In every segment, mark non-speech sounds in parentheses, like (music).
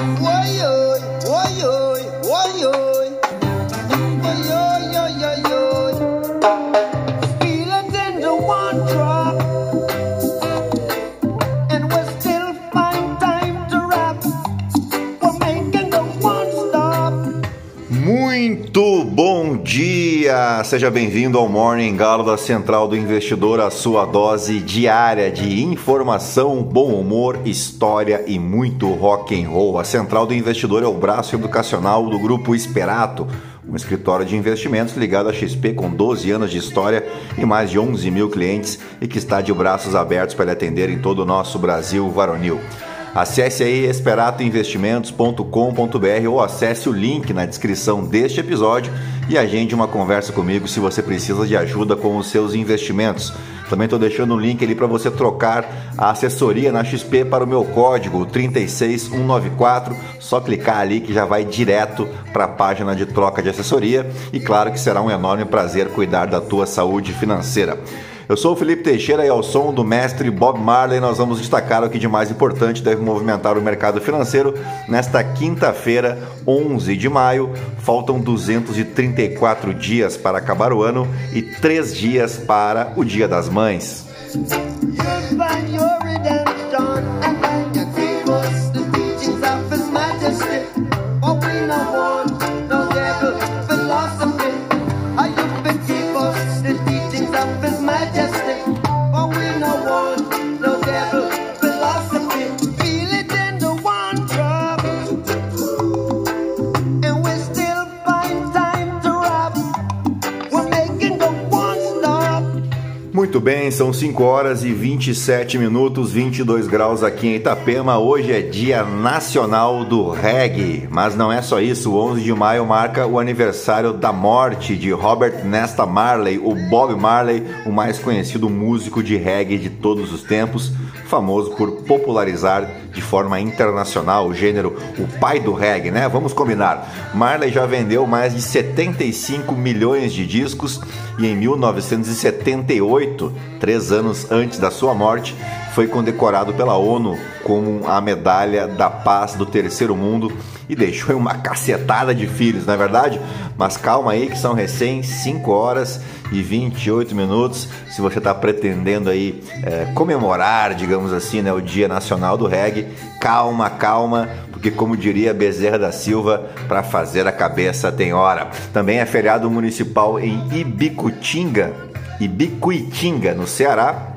Whoa! Seja bem-vindo ao Morning Galo da Central do Investidor, a sua dose diária de informação, bom humor, história e muito rock and roll. A Central do Investidor é o braço educacional do grupo Esperato, um escritório de investimentos ligado à XP com 12 anos de história e mais de 11 mil clientes e que está de braços abertos para atender em todo o nosso Brasil varonil. Acesse aí esperatoinvestimentos.com.br ou acesse o link na descrição deste episódio e agende uma conversa comigo se você precisa de ajuda com os seus investimentos. Também estou deixando um link ali para você trocar a assessoria na XP para o meu código 36194. Só clicar ali que já vai direto para a página de troca de assessoria e claro que será um enorme prazer cuidar da tua saúde financeira. Eu sou o Felipe Teixeira e ao som do mestre Bob Marley nós vamos destacar o que de mais importante deve movimentar o mercado financeiro nesta quinta-feira, 11 de maio. Faltam 234 dias para acabar o ano e 3 dias para o Dia das Mães. Muito bem, são 5 horas e 27 minutos, 22 graus aqui em Itapema. Hoje é Dia Nacional do Reggae, mas não é só isso. O 11 de maio marca o aniversário da morte de Robert Nesta Marley, o Bob Marley, o mais conhecido músico de reggae de todos os tempos famoso por popularizar de forma internacional o gênero o pai do reggae, né? Vamos combinar. Marley já vendeu mais de 75 milhões de discos e em 1978, três anos antes da sua morte, foi condecorado pela ONU com a medalha da paz do terceiro mundo e deixou uma cacetada de filhos, não é verdade? Mas calma aí que são recém 5 horas e 28 minutos. Se você está pretendendo aí é, comemorar, digamos assim, né, o Dia Nacional do Reggae, calma, calma, porque como diria Bezerra da Silva, para fazer a cabeça tem hora. Também é feriado municipal em Ibicutinga, Ibicuitinga, no Ceará,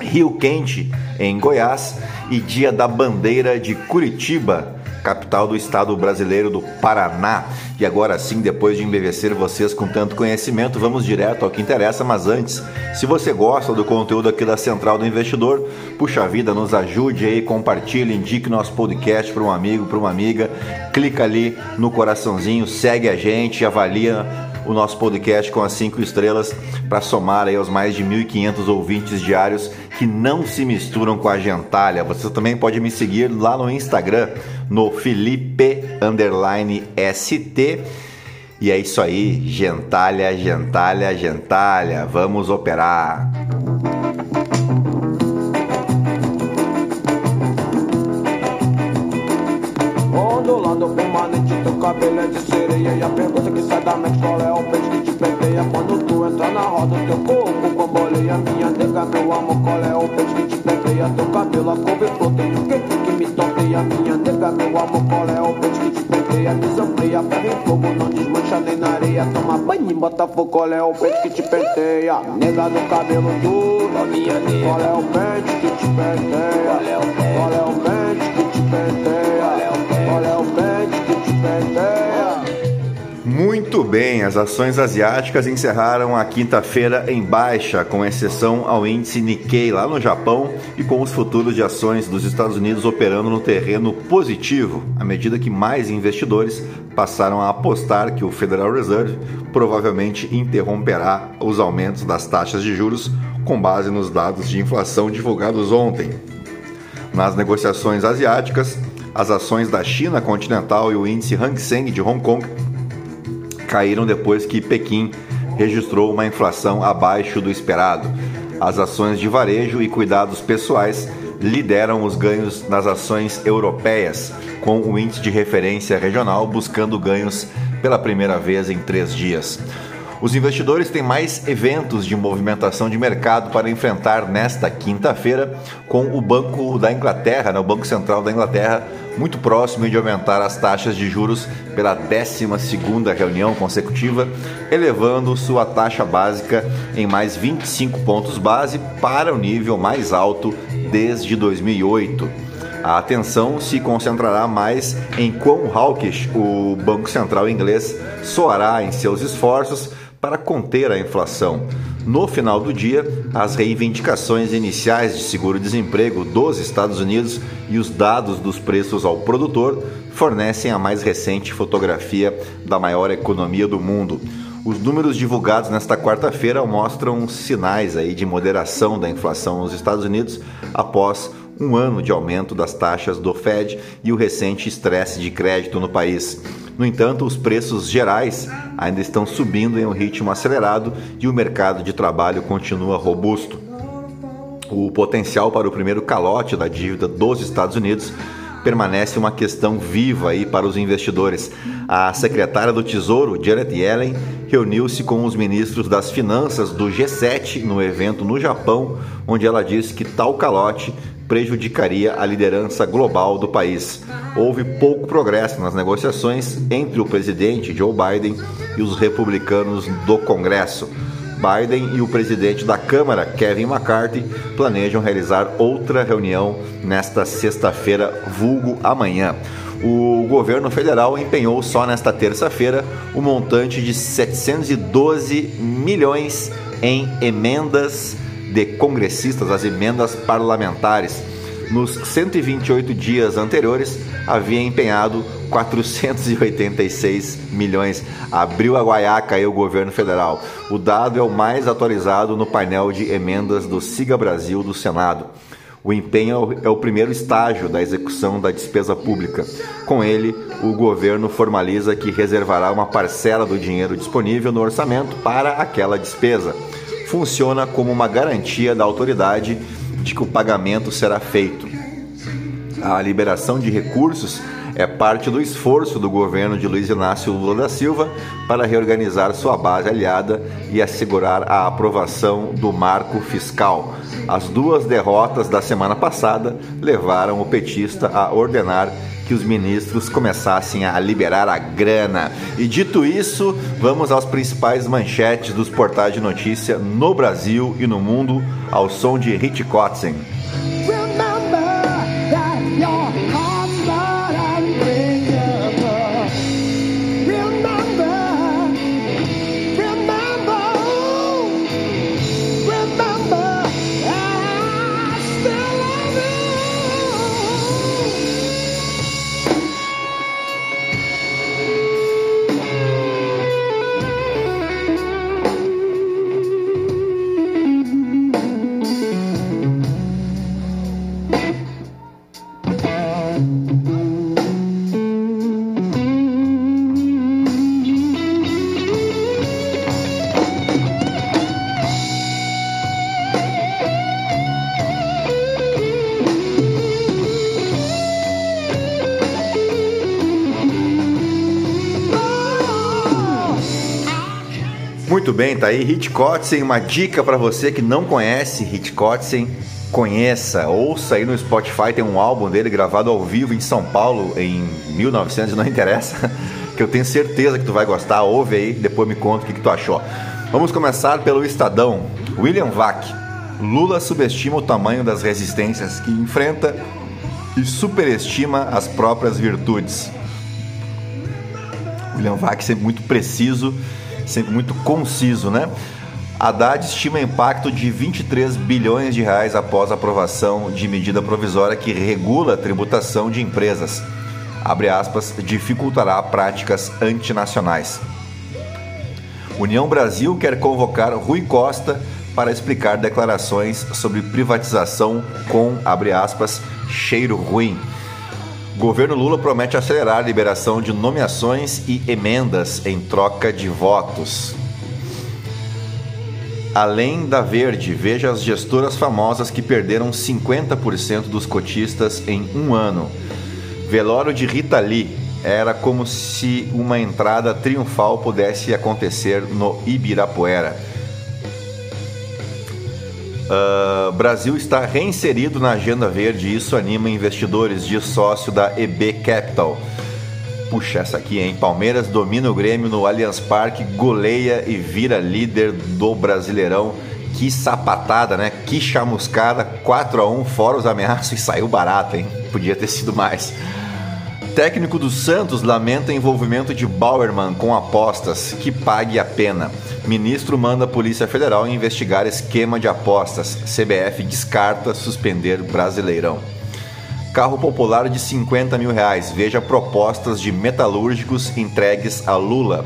Rio Quente, em Goiás, e Dia da Bandeira de Curitiba, capital do estado brasileiro do Paraná. E agora sim, depois de embevecer vocês com tanto conhecimento, vamos direto ao que interessa. Mas antes, se você gosta do conteúdo aqui da Central do Investidor, puxa vida, nos ajude aí, compartilhe, indique nosso podcast para um amigo, para uma amiga, clica ali no coraçãozinho, segue a gente, avalia o nosso podcast com as cinco estrelas para somar aí aos mais de 1.500 ouvintes diários que não se misturam com a gentalha. Você também pode me seguir lá no Instagram, no Felipe ST. E é isso aí, gentalha, gentalha, gentalha. Vamos operar. Areia. Toma banho e bota é o que te penteia? Nega do cabelo duro, nega. Qual é o peixe que te penteia? Qual é o? Qual é que te penteia? Qual é o? Qual é o peixe que te penteia? Muito bem, as ações asiáticas encerraram a quinta-feira em baixa, com exceção ao índice Nikkei lá no Japão e com os futuros de ações dos Estados Unidos operando no terreno positivo, à medida que mais investidores passaram a apostar que o Federal Reserve provavelmente interromperá os aumentos das taxas de juros com base nos dados de inflação divulgados ontem. Nas negociações asiáticas, as ações da China continental e o índice Hang Seng de Hong Kong caíram depois que Pequim registrou uma inflação abaixo do esperado. As ações de varejo e cuidados pessoais lideram os ganhos nas ações europeias, com o índice de referência regional buscando ganhos pela primeira vez em três dias. Os investidores têm mais eventos de movimentação de mercado para enfrentar nesta quinta-feira, com o Banco da Inglaterra, né, o Banco Central da Inglaterra, muito próximo de aumentar as taxas de juros pela 12 reunião consecutiva, elevando sua taxa básica em mais 25 pontos base para o nível mais alto desde 2008. A atenção se concentrará mais em quão hawkish o Banco Central inglês soará em seus esforços para conter a inflação. No final do dia, as reivindicações iniciais de seguro-desemprego dos Estados Unidos e os dados dos preços ao produtor fornecem a mais recente fotografia da maior economia do mundo. Os números divulgados nesta quarta-feira mostram sinais aí de moderação da inflação nos Estados Unidos após um ano de aumento das taxas do Fed e o recente estresse de crédito no país. No entanto, os preços gerais ainda estão subindo em um ritmo acelerado e o mercado de trabalho continua robusto. O potencial para o primeiro calote da dívida dos Estados Unidos permanece uma questão viva aí para os investidores. A secretária do Tesouro, Janet Yellen, reuniu-se com os ministros das Finanças do G7 no evento no Japão, onde ela disse que tal calote prejudicaria a liderança global do país. Houve pouco progresso nas negociações entre o presidente Joe Biden e os republicanos do Congresso. Biden e o presidente da Câmara, Kevin McCarthy, planejam realizar outra reunião nesta sexta-feira, vulgo amanhã. O governo federal empenhou só nesta terça-feira o um montante de 712 milhões em emendas de congressistas, as emendas parlamentares. Nos 128 dias anteriores, havia empenhado 486 milhões. Abriu a guaiaca aí o governo federal. O dado é o mais atualizado no painel de emendas do Siga Brasil do Senado. O empenho é o primeiro estágio da execução da despesa pública. Com ele, o governo formaliza que reservará uma parcela do dinheiro disponível no orçamento para aquela despesa funciona como uma garantia da autoridade de que o pagamento será feito. A liberação de recursos é parte do esforço do governo de Luiz Inácio Lula da Silva para reorganizar sua base aliada e assegurar a aprovação do marco fiscal. As duas derrotas da semana passada levaram o petista a ordenar que os ministros começassem a liberar a grana. E dito isso, vamos às principais manchetes dos portais de notícia no Brasil e no mundo, ao som de Hit Kotzen. Muito bem, tá aí Hitchcock, uma dica para você que não conhece Hitchcock, conheça, ouça aí no Spotify, tem um álbum dele gravado ao vivo em São Paulo em 1900, não interessa, (laughs) que eu tenho certeza que tu vai gostar, ouve aí, depois me conta o que, que tu achou. Vamos começar pelo Estadão. William Vac. Lula subestima o tamanho das resistências que enfrenta e superestima as próprias virtudes. William Vac sempre muito preciso sempre muito conciso, né? Haddad estima impacto de 23 bilhões de reais após aprovação de medida provisória que regula a tributação de empresas. Abre aspas, dificultará práticas antinacionais. União Brasil quer convocar Rui Costa para explicar declarações sobre privatização com, abre aspas, cheiro ruim. Governo Lula promete acelerar a liberação de nomeações e emendas em troca de votos. Além da Verde, veja as gestoras famosas que perderam 50% dos cotistas em um ano. Velório de Rita Lee. Era como se uma entrada triunfal pudesse acontecer no Ibirapuera. Uh, Brasil está reinserido na agenda verde e isso anima investidores, de sócio da EB Capital. Puxa, essa aqui, hein? Palmeiras domina o Grêmio no Allianz Parque, goleia e vira líder do Brasileirão. Que sapatada, né? Que chamuscada. 4 a 1 fora os ameaços e saiu barato, hein? Podia ter sido mais. Técnico do Santos lamenta envolvimento de Bauerman com apostas, que pague a pena. Ministro manda a Polícia Federal investigar esquema de apostas. CBF descarta suspender Brasileirão. Carro popular de 50 mil reais. Veja propostas de metalúrgicos entregues a Lula.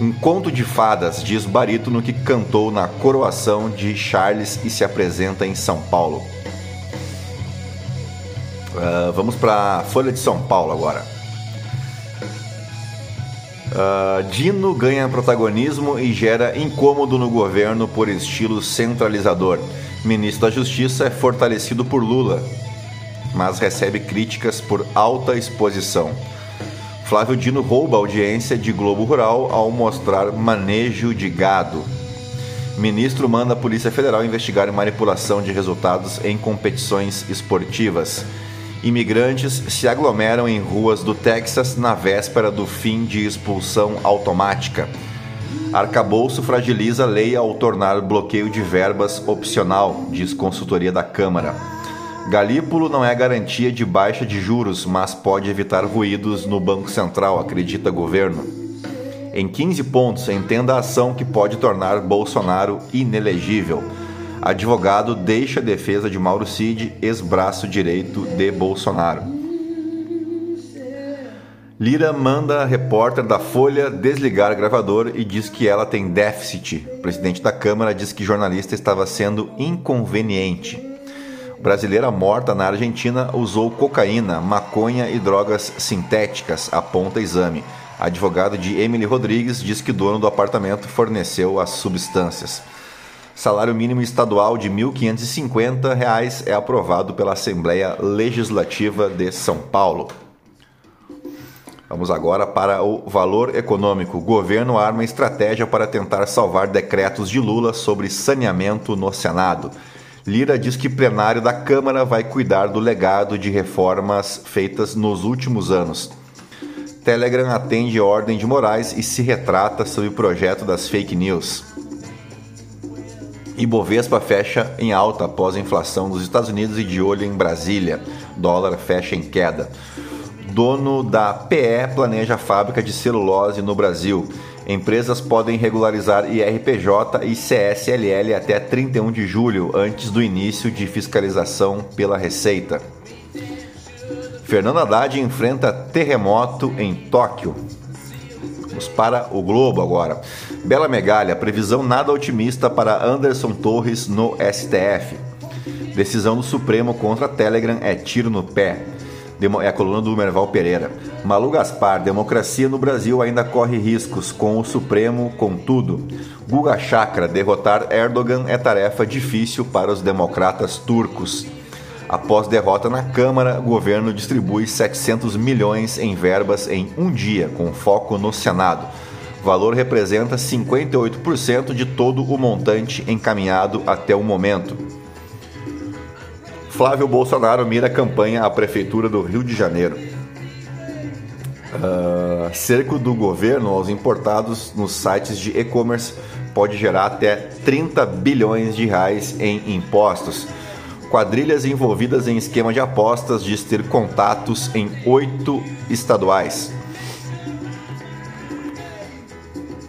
Um conto de fadas, diz barítono que cantou na coroação de Charles e se apresenta em São Paulo. Uh, vamos para Folha de São Paulo agora. Uh, Dino ganha protagonismo e gera incômodo no governo por estilo centralizador. Ministro da Justiça é fortalecido por Lula mas recebe críticas por alta exposição. Flávio Dino rouba audiência de Globo Rural ao mostrar manejo de gado. Ministro manda a Polícia Federal investigar manipulação de resultados em competições esportivas. Imigrantes se aglomeram em ruas do Texas na véspera do fim de expulsão automática. Arcabouço fragiliza a lei ao tornar bloqueio de verbas opcional, diz consultoria da Câmara. Galípolo não é garantia de baixa de juros, mas pode evitar ruídos no Banco Central, acredita governo. Em 15 pontos, entenda a ação que pode tornar Bolsonaro inelegível. Advogado deixa a defesa de Mauro Cid, ex-braço direito de Bolsonaro. Lira manda repórter da Folha desligar gravador e diz que ela tem déficit. O presidente da Câmara diz que jornalista estava sendo inconveniente. Brasileira morta na Argentina usou cocaína, maconha e drogas sintéticas, aponta exame. Advogado de Emily Rodrigues diz que dono do apartamento forneceu as substâncias. Salário mínimo estadual de R$ 1.550 é aprovado pela Assembleia Legislativa de São Paulo. Vamos agora para o valor econômico. O governo arma estratégia para tentar salvar decretos de Lula sobre saneamento no Senado. Lira diz que plenário da Câmara vai cuidar do legado de reformas feitas nos últimos anos. Telegram atende ordem de Moraes e se retrata sobre o projeto das fake news. Ibovespa fecha em alta após a inflação dos Estados Unidos e de olho em Brasília. Dólar fecha em queda. Dono da PE planeja fábrica de celulose no Brasil. Empresas podem regularizar IRPJ e CSLL até 31 de julho, antes do início de fiscalização pela Receita. Fernando Haddad enfrenta terremoto em Tóquio. Vamos para o Globo agora. Bela Megalha, previsão nada otimista para Anderson Torres no STF. Decisão do Supremo contra Telegram é tiro no pé é a coluna do Merval Pereira. Malu Gaspar, democracia no Brasil ainda corre riscos com o Supremo, contudo. Guga Chakra, derrotar Erdogan é tarefa difícil para os democratas turcos. Após derrota na Câmara, o governo distribui 700 milhões em verbas em um dia, com foco no Senado. O valor representa 58% de todo o montante encaminhado até o momento. Flávio Bolsonaro mira campanha à Prefeitura do Rio de Janeiro. Uh, cerco do governo aos importados nos sites de e-commerce pode gerar até 30 bilhões de reais em impostos. Quadrilhas envolvidas em esquema de apostas diz ter contatos em oito estaduais.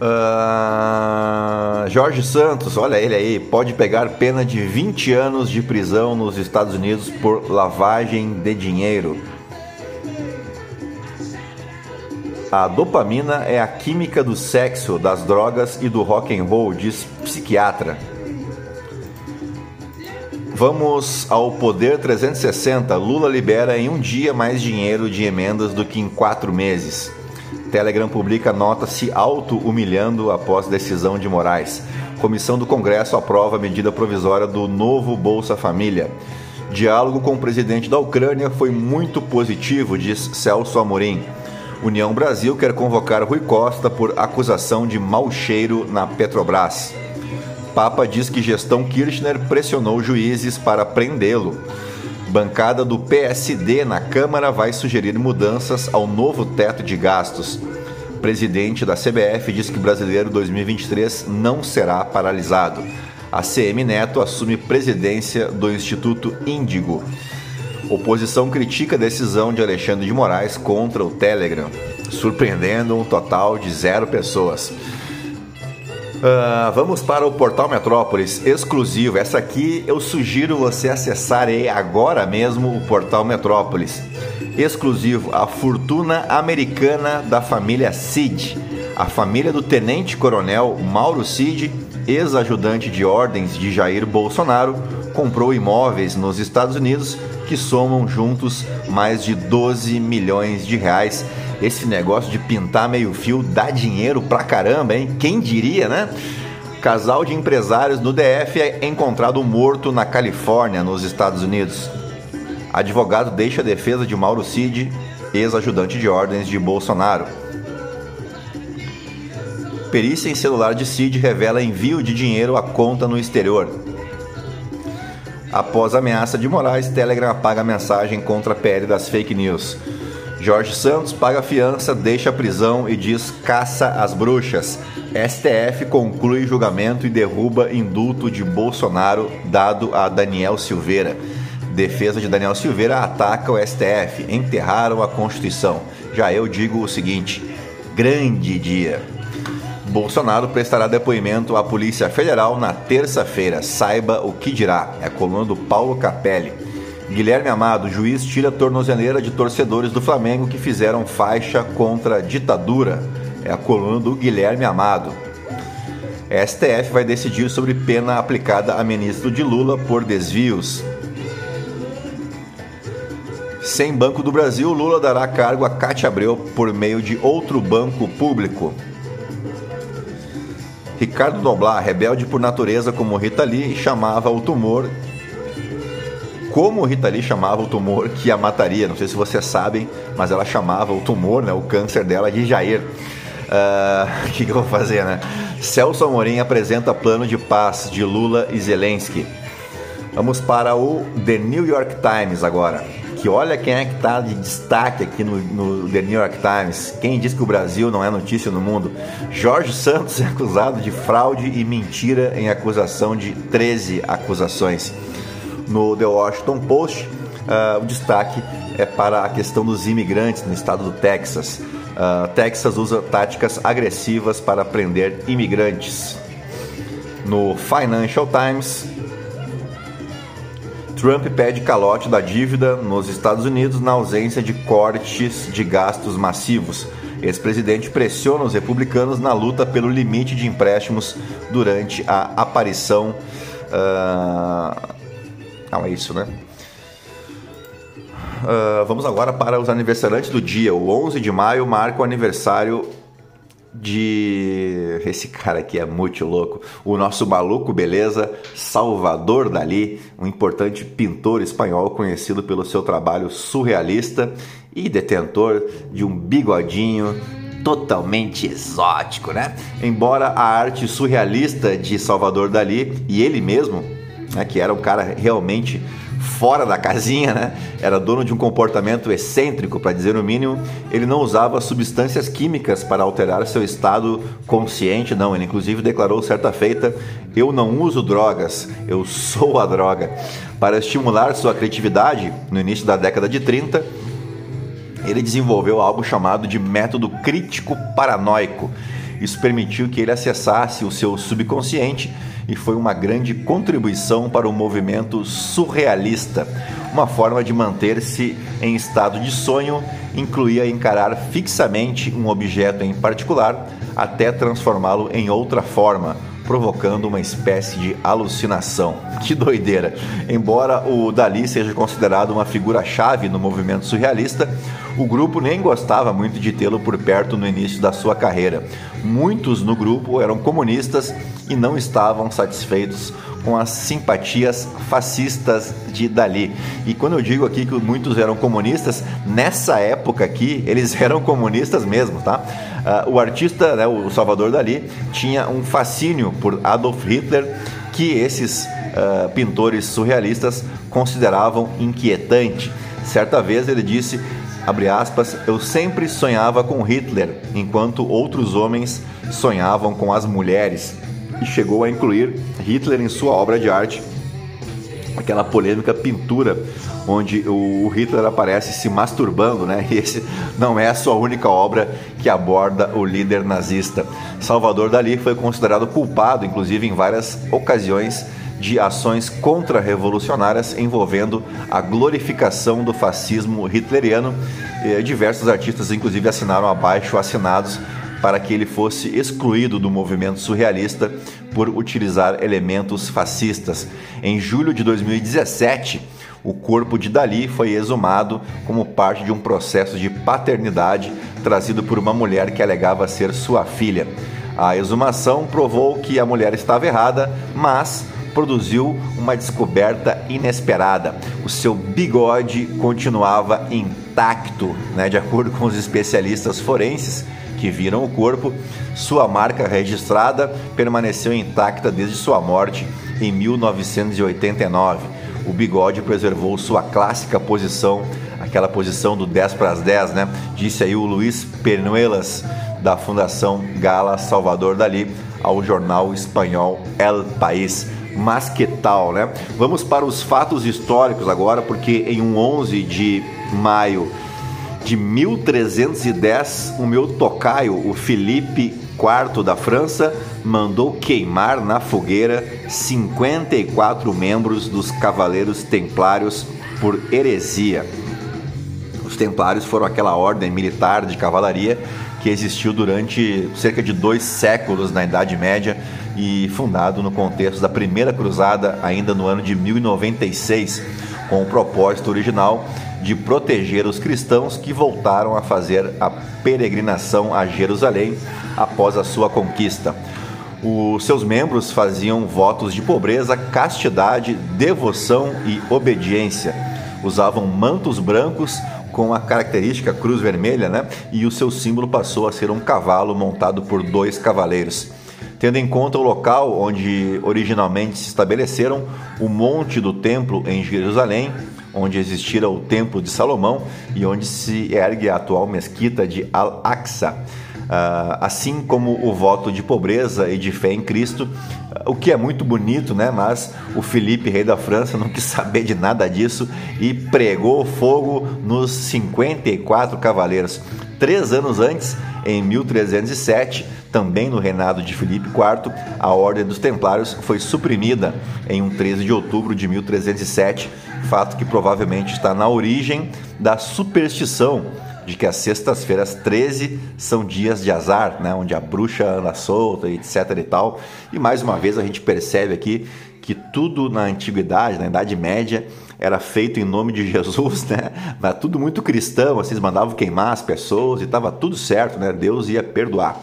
Uh, Jorge Santos, olha ele aí, pode pegar pena de 20 anos de prisão nos Estados Unidos por lavagem de dinheiro. A dopamina é a química do sexo, das drogas e do rock and roll, diz psiquiatra. Vamos ao Poder 360. Lula libera em um dia mais dinheiro de emendas do que em quatro meses. Telegram publica nota se auto-humilhando após decisão de Moraes. Comissão do Congresso aprova medida provisória do novo Bolsa Família. Diálogo com o presidente da Ucrânia foi muito positivo, diz Celso Amorim. União Brasil quer convocar Rui Costa por acusação de mau cheiro na Petrobras. Papa diz que gestão Kirchner pressionou juízes para prendê-lo. Bancada do PSD na Câmara vai sugerir mudanças ao novo teto de gastos. Presidente da CBF diz que Brasileiro 2023 não será paralisado. A CM Neto assume presidência do Instituto Índigo. Oposição critica a decisão de Alexandre de Moraes contra o Telegram, surpreendendo um total de zero pessoas. Uh, vamos para o Portal Metrópolis exclusivo. Essa aqui eu sugiro você acessar agora mesmo o Portal Metrópolis. Exclusivo, a fortuna americana da família Cid. A família do tenente coronel Mauro Cid, ex-ajudante de ordens de Jair Bolsonaro, comprou imóveis nos Estados Unidos que somam juntos mais de 12 milhões de reais esse negócio de pintar meio fio dá dinheiro pra caramba, hein? Quem diria, né? Casal de empresários no DF é encontrado morto na Califórnia, nos Estados Unidos. Advogado deixa a defesa de Mauro Cid, ex-ajudante de ordens de Bolsonaro. Perícia em celular de Cid revela envio de dinheiro à conta no exterior. Após ameaça de Moraes, Telegram apaga a mensagem contra a PL das fake news. Jorge Santos paga fiança, deixa a prisão e diz caça às bruxas. STF conclui julgamento e derruba indulto de Bolsonaro dado a Daniel Silveira. Defesa de Daniel Silveira ataca o STF. Enterraram a Constituição. Já eu digo o seguinte: grande dia. Bolsonaro prestará depoimento à Polícia Federal na terça-feira. Saiba o que dirá. É a coluna do Paulo Capelli. Guilherme Amado, juiz tira tornozeleira de torcedores do Flamengo que fizeram faixa contra a ditadura. É a coluna do Guilherme Amado. STF vai decidir sobre pena aplicada a ministro de Lula por desvios. Sem Banco do Brasil, Lula dará cargo a Cátia Abreu por meio de outro banco público. Ricardo Noblar, rebelde por natureza como Rita Lee, chamava o tumor como Rita Lee chamava o tumor que a mataria. Não sei se vocês sabem, mas ela chamava o tumor, né, o câncer dela de Jair. Ah, (laughs) o uh, que, que eu vou fazer, né? Celso Amorim apresenta plano de paz de Lula e Zelensky. Vamos para o The New York Times agora. Que olha quem é que está de destaque aqui no, no, The New York Times. Quem diz que o Brasil não é notícia no mundo? Jorge Santos é acusado de fraude e mentira em acusação de 13 acusações no The Washington Post, uh, o destaque é para a questão dos imigrantes no estado do Texas. Uh, Texas usa táticas agressivas para prender imigrantes. No Financial Times, Trump pede calote da dívida nos Estados Unidos na ausência de cortes de gastos massivos. Ex-presidente pressiona os republicanos na luta pelo limite de empréstimos durante a aparição uh, não, é isso, né? Uh, vamos agora para os aniversariantes do dia. O 11 de maio marca o aniversário de. Esse cara aqui é muito louco. O nosso maluco, beleza? Salvador Dali, um importante pintor espanhol conhecido pelo seu trabalho surrealista e detentor de um bigodinho totalmente exótico, né? Embora a arte surrealista de Salvador Dali e ele mesmo né, que era um cara realmente fora da casinha, né? Era dono de um comportamento excêntrico, para dizer o mínimo. Ele não usava substâncias químicas para alterar seu estado consciente, não. Ele inclusive declarou certa feita: "Eu não uso drogas, eu sou a droga". Para estimular sua criatividade, no início da década de 30, ele desenvolveu algo chamado de método crítico paranoico. Isso permitiu que ele acessasse o seu subconsciente e foi uma grande contribuição para o movimento surrealista. Uma forma de manter-se em estado de sonho incluía encarar fixamente um objeto em particular até transformá-lo em outra forma, provocando uma espécie de alucinação. (laughs) Que doideira! Embora o Dali seja considerado uma figura-chave no movimento surrealista, O grupo nem gostava muito de tê-lo por perto no início da sua carreira. Muitos no grupo eram comunistas e não estavam satisfeitos com as simpatias fascistas de Dali. E quando eu digo aqui que muitos eram comunistas, nessa época aqui eles (laughs) eram comunistas mesmo, tá? Uh, o artista, né, o Salvador Dali, tinha um fascínio por Adolf Hitler que esses uh, pintores surrealistas consideravam inquietante. Certa vez ele disse, abre aspas, eu sempre sonhava com Hitler, enquanto outros homens sonhavam com as mulheres e chegou a incluir Hitler em sua obra de arte, aquela polêmica pintura onde o Hitler aparece se masturbando, né? E esse não é a sua única obra que aborda o líder nazista. Salvador Dali foi considerado culpado, inclusive em várias ocasiões, de ações contra-revolucionárias envolvendo a glorificação do fascismo hitleriano. E diversos artistas, inclusive, assinaram abaixo assinados para que ele fosse excluído do movimento surrealista por utilizar elementos fascistas. Em julho de 2017, o corpo de Dali foi exumado como parte de um processo de paternidade trazido por uma mulher que alegava ser sua filha. A exumação provou que a mulher estava errada, mas produziu uma descoberta inesperada. O seu bigode continuava intacto, né? de acordo com os especialistas forenses que viram o corpo, sua marca registrada permaneceu intacta desde sua morte em 1989. O bigode preservou sua clássica posição, aquela posição do 10 para as 10, né? Disse aí o Luiz Pernuelas, da Fundação Gala Salvador Dali, ao jornal espanhol El País. Mas que tal, né? Vamos para os fatos históricos agora, porque em um 11 de maio de 1310, o meu tocaio, o Felipe IV da França, mandou queimar na fogueira 54 membros dos Cavaleiros Templários por heresia. Os Templários foram aquela ordem militar de cavalaria que existiu durante cerca de dois séculos na Idade Média e fundado no contexto da Primeira Cruzada, ainda no ano de 1096, com o propósito original de proteger os cristãos que voltaram a fazer a peregrinação a Jerusalém após a sua conquista. Os seus membros faziam votos de pobreza, castidade, devoção e obediência. Usavam mantos brancos com a característica cruz vermelha, né? E o seu símbolo passou a ser um cavalo montado por dois cavaleiros. Tendo em conta o local onde originalmente se estabeleceram, o Monte do Templo em Jerusalém, onde existira o Templo de Salomão e onde se ergue a atual mesquita de Al-Aqsa. Uh, assim como o voto de pobreza e de fé em Cristo, o que é muito bonito, né? Mas o Felipe, rei da França, não quis saber de nada disso e pregou fogo nos 54 cavaleiros. Três anos antes, em 1307, também no reinado de Filipe IV, a Ordem dos Templários foi suprimida em um 13 de outubro de 1307 fato que provavelmente está na origem da superstição de que as sextas-feiras 13 são dias de azar, né, onde a bruxa anda solta, etc e tal. E mais uma vez a gente percebe aqui que tudo na antiguidade, na Idade Média, era feito em nome de (laughs) Jesus, né? Mas tudo muito cristão, vocês mandavam queimar as pessoas e estava tudo certo, né? Deus ia perdoar.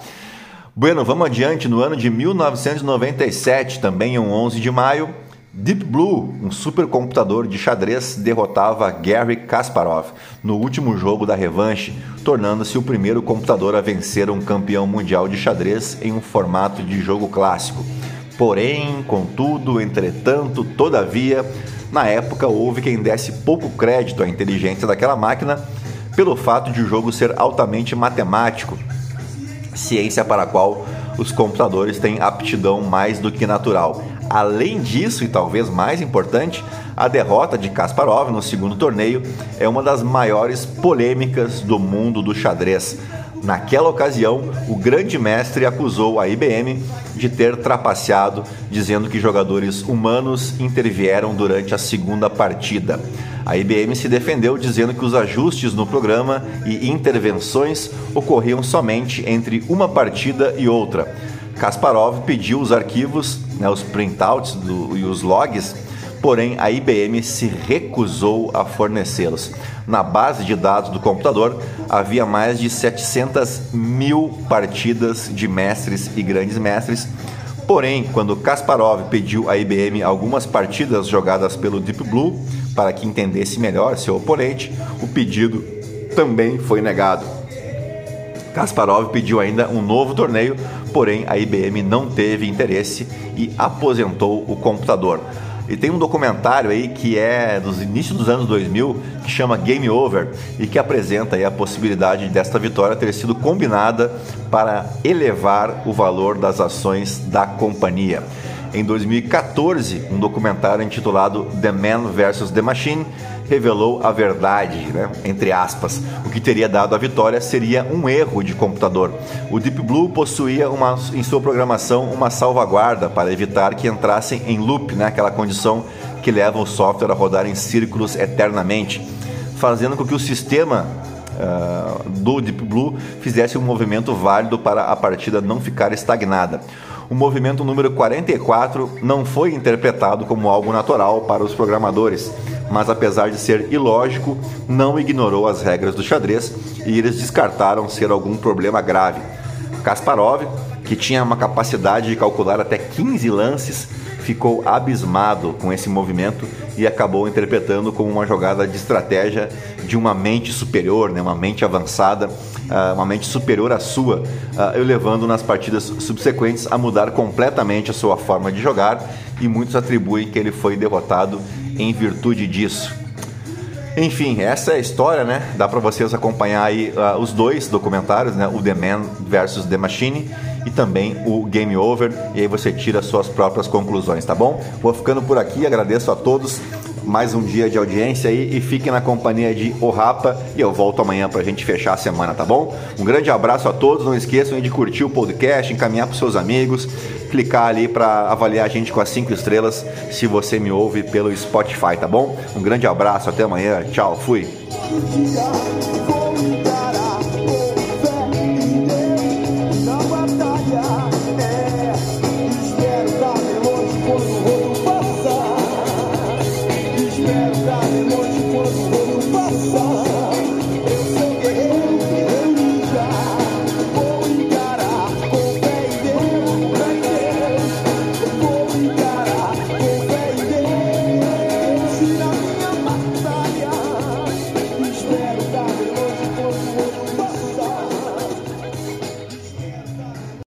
Bueno, vamos adiante. No ano de 1997, também em 11 de maio, Deep Blue, um supercomputador de xadrez, derrotava Gary Kasparov no último jogo da revanche, tornando-se o primeiro computador a vencer um campeão mundial de xadrez em um formato de jogo clássico. Porém, contudo, entretanto, todavia, na época houve quem desse pouco crédito à inteligência daquela máquina pelo fato de o jogo ser altamente matemático, ciência para a qual os computadores têm aptidão mais do que natural. Além disso, e talvez mais importante, a derrota de Kasparov no segundo torneio é uma das maiores polêmicas do mundo do xadrez. Naquela ocasião, o grande mestre acusou a IBM de ter trapaceado, dizendo que jogadores humanos intervieram durante a segunda partida. A IBM se defendeu dizendo que os ajustes no programa e intervenções ocorriam somente entre uma partida e outra. Kasparov pediu os arquivos, né, os printouts do, e os logs porém a IBM se recusou a fornecê-los. Na base de dados do computador havia mais de 700 mil partidas de mestres e grandes mestres. Porém, quando Kasparov pediu à IBM algumas partidas jogadas pelo Deep Blue para que entendesse melhor seu oponente, o pedido também foi negado. Kasparov pediu ainda um novo torneio, porém a IBM não teve interesse e aposentou o computador. E tem um documentário aí que é dos inícios dos anos 2000 que chama Game Over e que apresenta aí a possibilidade desta vitória ter sido combinada para elevar o valor das ações da companhia. Em 2014, um documentário intitulado The Man vs. The Machine revelou a verdade, né? entre aspas. O que teria dado a vitória seria um erro de computador. O Deep Blue possuía uma, em sua programação uma salvaguarda para evitar que entrassem em loop, né? aquela condição que leva o software a rodar em círculos eternamente, fazendo com que o sistema uh, do Deep Blue fizesse um movimento válido para a partida não ficar estagnada o movimento número 44 não foi interpretado como algo natural para os programadores, mas apesar de ser ilógico, não ignorou as regras do xadrez e eles descartaram ser algum problema grave. Kasparov, que tinha uma capacidade de calcular até 15 lances, ficou abismado com esse movimento e acabou interpretando como uma jogada de estratégia de uma mente superior, né, uma mente avançada, uh, uma mente superior à sua, uh, levando nas partidas subsequentes a mudar completamente a sua forma de jogar e muitos atribuem que ele foi derrotado em virtude disso. Enfim, essa é a história, né? Dá para vocês acompanhar aí uh, os dois documentários, né? O The Man versus The Machine e também o Game Over, e aí você tira suas próprias conclusões, tá bom? Vou ficando por aqui, agradeço a todos mais um dia de audiência aí e fiquem na companhia de O Rapa e eu volto amanhã pra gente fechar a semana, tá bom? Um grande abraço a todos, não esqueçam de curtir o podcast, encaminhar pros seus amigos, clicar ali para avaliar a gente com as 5 estrelas se você me ouve pelo Spotify, tá bom? Um grande abraço, até amanhã, tchau, fui!